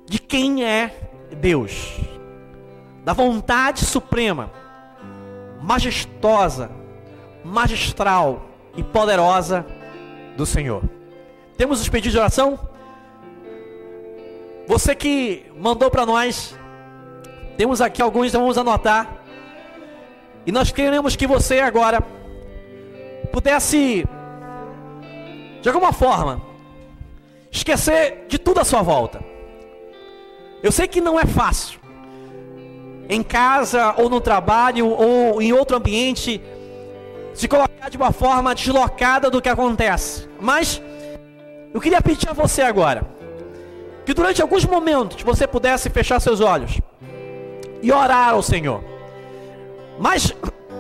de quem é Deus, da vontade suprema, majestosa, magistral e poderosa do Senhor. Temos os pedidos de oração? Você que mandou para nós, temos aqui alguns, então vamos anotar. E nós queremos que você agora pudesse, de alguma forma, esquecer de tudo à sua volta. Eu sei que não é fácil. Em casa, ou no trabalho, ou em outro ambiente, se colocar de uma forma deslocada do que acontece. Mas eu queria pedir a você agora que durante alguns momentos você pudesse fechar seus olhos e orar ao Senhor. Mas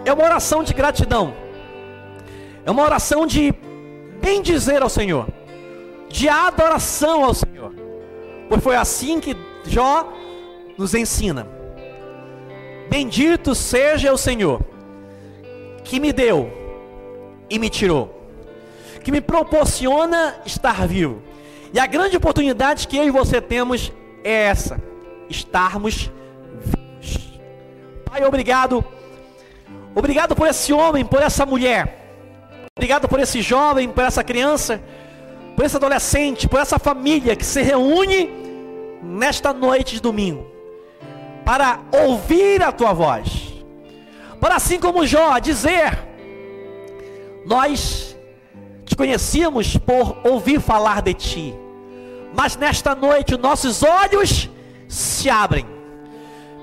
é uma oração de gratidão. É uma oração de bem dizer ao Senhor, de adoração ao Senhor. Pois foi assim que Jó nos ensina. Bendito seja o Senhor, que me deu e me tirou, que me proporciona estar vivo. E a grande oportunidade que eu e você temos é essa: estarmos vivos. Pai, obrigado Obrigado por esse homem, por essa mulher Obrigado por esse jovem, por essa criança, por esse adolescente, por essa família que se reúne nesta noite de domingo para ouvir a tua voz. Para assim como Jó dizer: Nós te conhecíamos por ouvir falar de ti, mas nesta noite os nossos olhos se abrem.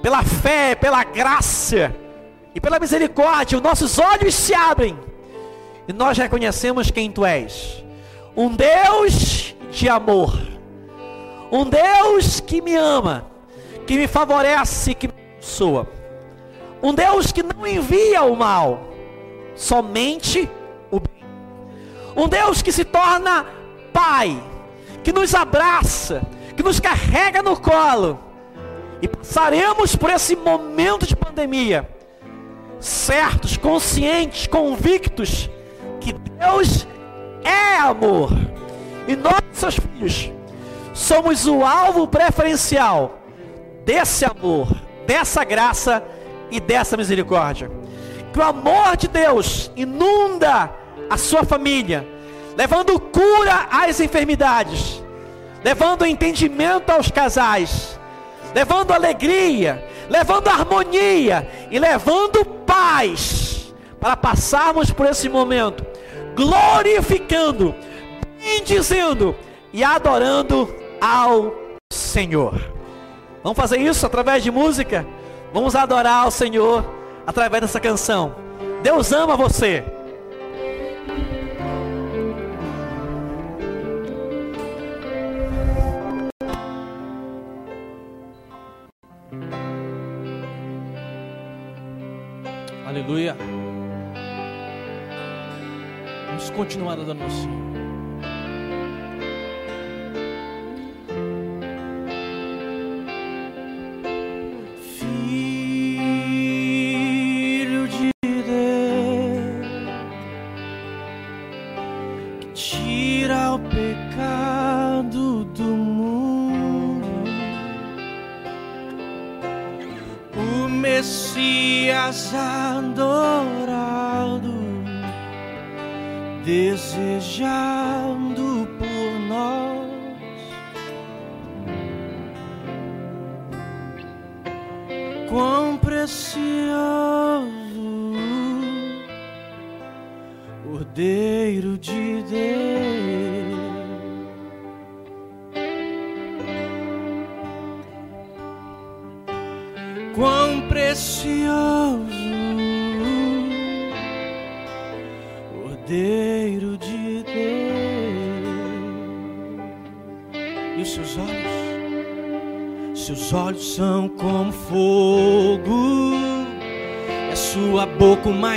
Pela fé, pela graça e pela misericórdia, os nossos olhos se abrem. E nós reconhecemos quem tu és. Um Deus de amor. Um Deus que me ama, que me favorece, que me abençoa. Um Deus que não envia o mal, somente o bem. Um Deus que se torna Pai, que nos abraça, que nos carrega no colo e passaremos por esse momento de pandemia, certos, conscientes, convictos que Deus é amor. E nós, seus filhos, somos o alvo preferencial desse amor, dessa graça e dessa misericórdia. Que o amor de Deus inunda a sua família, levando cura às enfermidades, levando entendimento aos casais, levando alegria, levando harmonia e levando paz para passarmos por esse momento, glorificando, bendizendo e adorando ao Senhor. Vamos fazer isso através de música? Vamos adorar ao Senhor através dessa canção. Deus ama você. Aleluia. Vamos continuar adorando ao Senhor.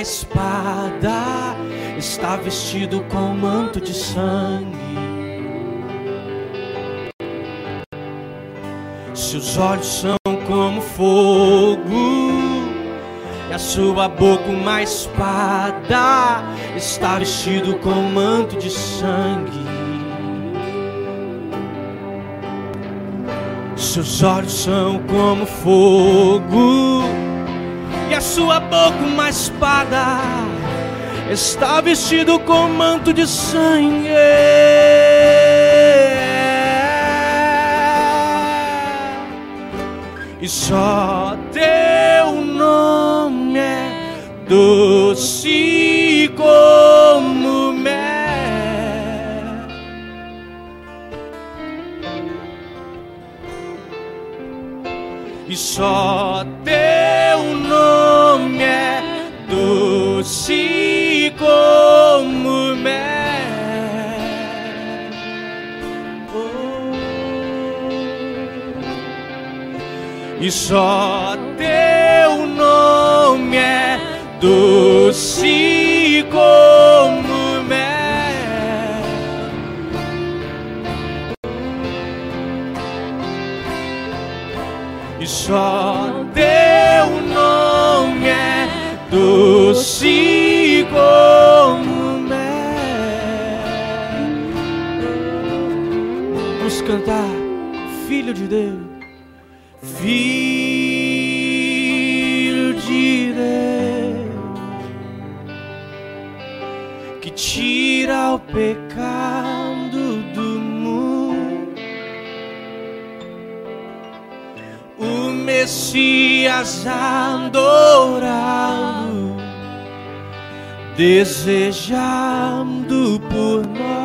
Espada, está vestido com manto de sangue. Seus olhos são como fogo, e a sua boca uma espada, está vestido com manto de sangue. Seus olhos são como fogo, e a sua boca uma espada, está vestido com manto de sangue. E só teu nome é doce como mel. E só teu doce como mel. Oh. E só teu nome é doce como mel. E só teu nome é doce como mel. Vamos cantar, Filho de Deus, Filho de Deus, que tira o pecado do mundo. O Messias adorado, desejando por nós.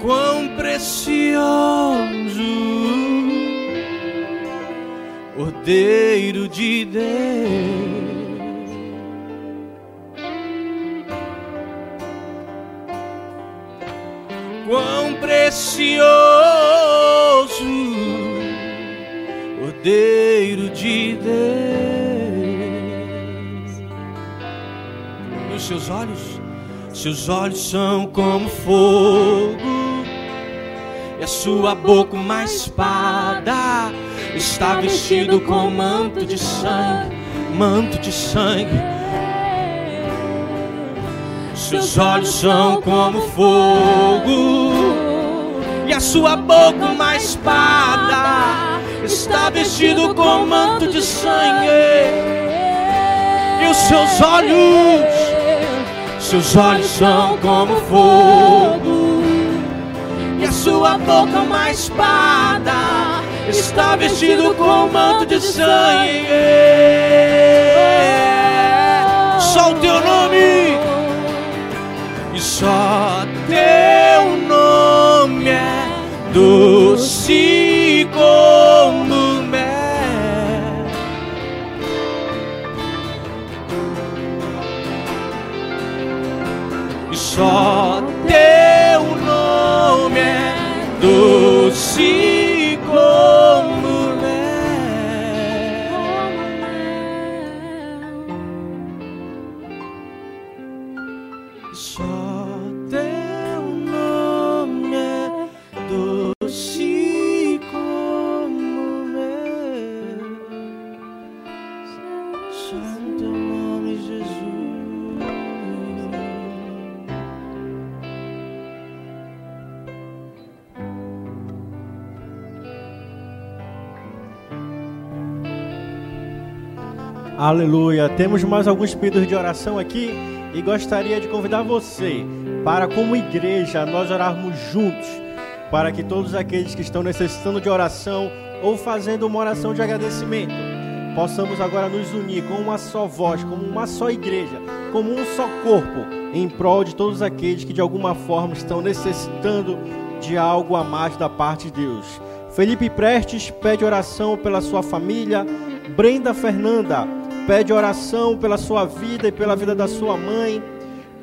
Quão precioso Cordeiro de Deus. Quão precioso, Cordeiro de Deus. E os seus olhos, seus olhos são como fogo, e a sua boca uma espada está vestido com manto de sangue, manto de sangue. Seus olhos são como fogo, e a sua boca uma espada. Está vestido com manto de sangue, e os seus olhos, seus olhos são como fogo, e a sua boca uma espada está vestido com manto de sangue. Só o teu nome, e só teu nome é doce Aleluia. Temos mais alguns pedidos de oração aqui e gostaria de convidar você para, como igreja, nós orarmos juntos para que todos aqueles que estão necessitando de oração ou fazendo uma oração de agradecimento possamos agora nos unir com uma só voz, como uma só igreja, como um só corpo, em prol de todos aqueles que de alguma forma estão necessitando de algo a mais da parte de Deus. Felipe Prestes pede oração pela sua família. Brenda Fernanda pede oração pela sua vida e pela vida da sua mãe.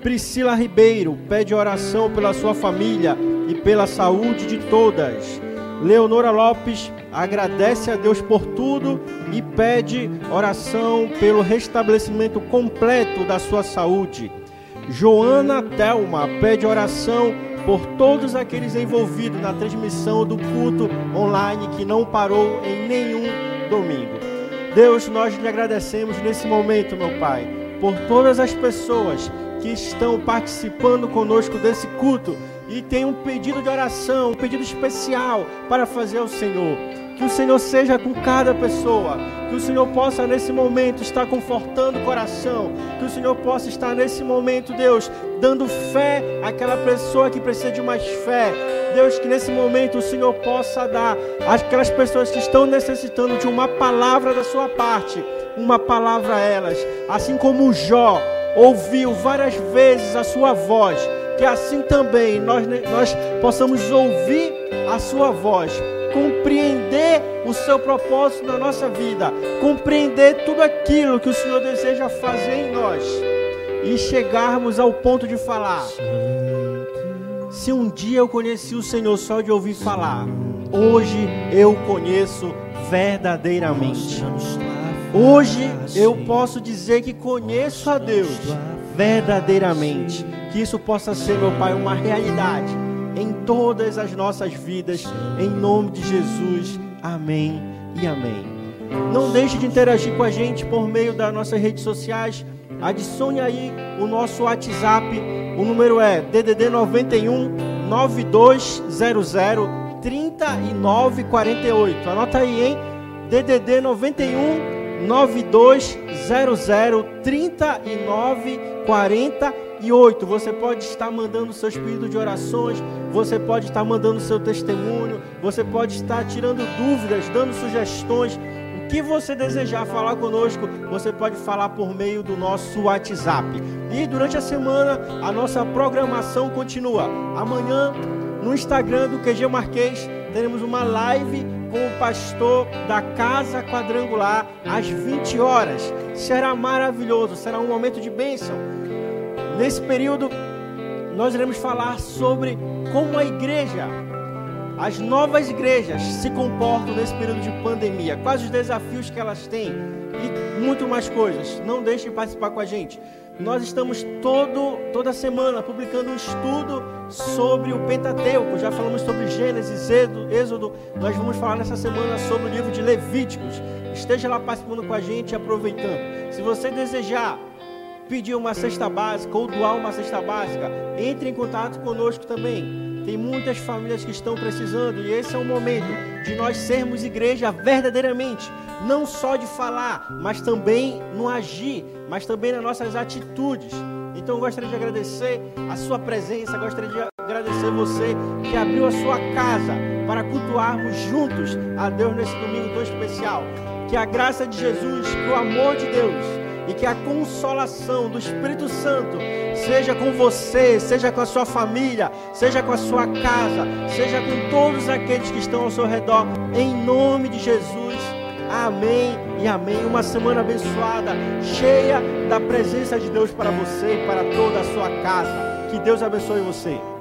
Priscila Ribeiro pede oração pela sua família e pela saúde de todas. Leonora Lopes agradece a Deus por tudo e pede oração pelo restabelecimento completo da sua saúde. Joana Telma pede oração por todos aqueles envolvidos na transmissão do culto online que não parou em nenhum domingo. Deus, nós lhe agradecemos nesse momento, meu Pai, por todas as pessoas que estão participando conosco desse culto e tem um pedido de oração, um pedido especial para fazer ao Senhor. Que o Senhor seja com cada pessoa, que o Senhor possa nesse momento estar confortando o coração, que o Senhor possa estar nesse momento, Deus, dando fé àquela pessoa que precisa de mais fé. Deus, que nesse momento o Senhor possa dar àquelas pessoas que estão necessitando de uma palavra da sua parte, uma palavra a elas, assim como Jó ouviu várias vezes a sua voz, que assim também nós, nós possamos ouvir a sua voz compreender o seu propósito na nossa vida, compreender tudo aquilo que o Senhor deseja fazer em nós e chegarmos ao ponto de falar: se um dia eu conheci o Senhor só de ouvir falar, hoje eu conheço verdadeiramente. Hoje eu posso dizer que conheço a Deus verdadeiramente. Que isso possa ser, meu Pai, uma realidade em todas as nossas vidas, em nome de Jesus. Amém e amém. Não deixe de interagir com a gente por meio das nossas redes sociais. Adicione aí o nosso WhatsApp. O número é DDD 91 9200 3948. Anota aí, hein? DDD 91 9200 3948. Você pode estar mandando seus pedidos de orações, você pode estar mandando seu testemunho, você pode estar tirando dúvidas, dando sugestões. Que você desejar falar conosco, você pode falar por meio do nosso WhatsApp. E durante a semana, a nossa programação continua. Amanhã, no Instagram do QG Marquês, teremos uma live com o pastor da Casa Quadrangular às 20 horas. Será maravilhoso, será um momento de bênção. Nesse período, nós iremos falar sobre como a igreja, as novas igrejas se comportam nesse período de pandemia, quais os desafios que elas têm e muito mais coisas. Não deixe de participar com a gente. Nós estamos todo, toda semana publicando um estudo sobre o Pentateuco. Já falamos sobre Gênesis, Êxodo. Nós vamos falar nessa semana sobre o livro de Levíticos. Esteja lá participando com a gente e aproveitando. Se você desejar pedir uma cesta básica ou doar uma cesta básica, entre em contato conosco também. Tem muitas famílias que estão precisando e esse é o momento de nós sermos igreja verdadeiramente, não só de falar, mas também no agir, mas também nas nossas atitudes. Então eu gostaria de agradecer a sua presença, gostaria de agradecer você que abriu a sua casa para cultuarmos juntos a Deus nesse domingo tão especial. Que a graça de Jesus, que o amor de Deus e que a consolação do Espírito Santo seja com você, seja com a sua família, seja com a sua casa, seja com todos aqueles que estão ao seu redor, em nome de Jesus. Amém e amém. Uma semana abençoada, cheia da presença de Deus para você e para toda a sua casa. Que Deus abençoe você.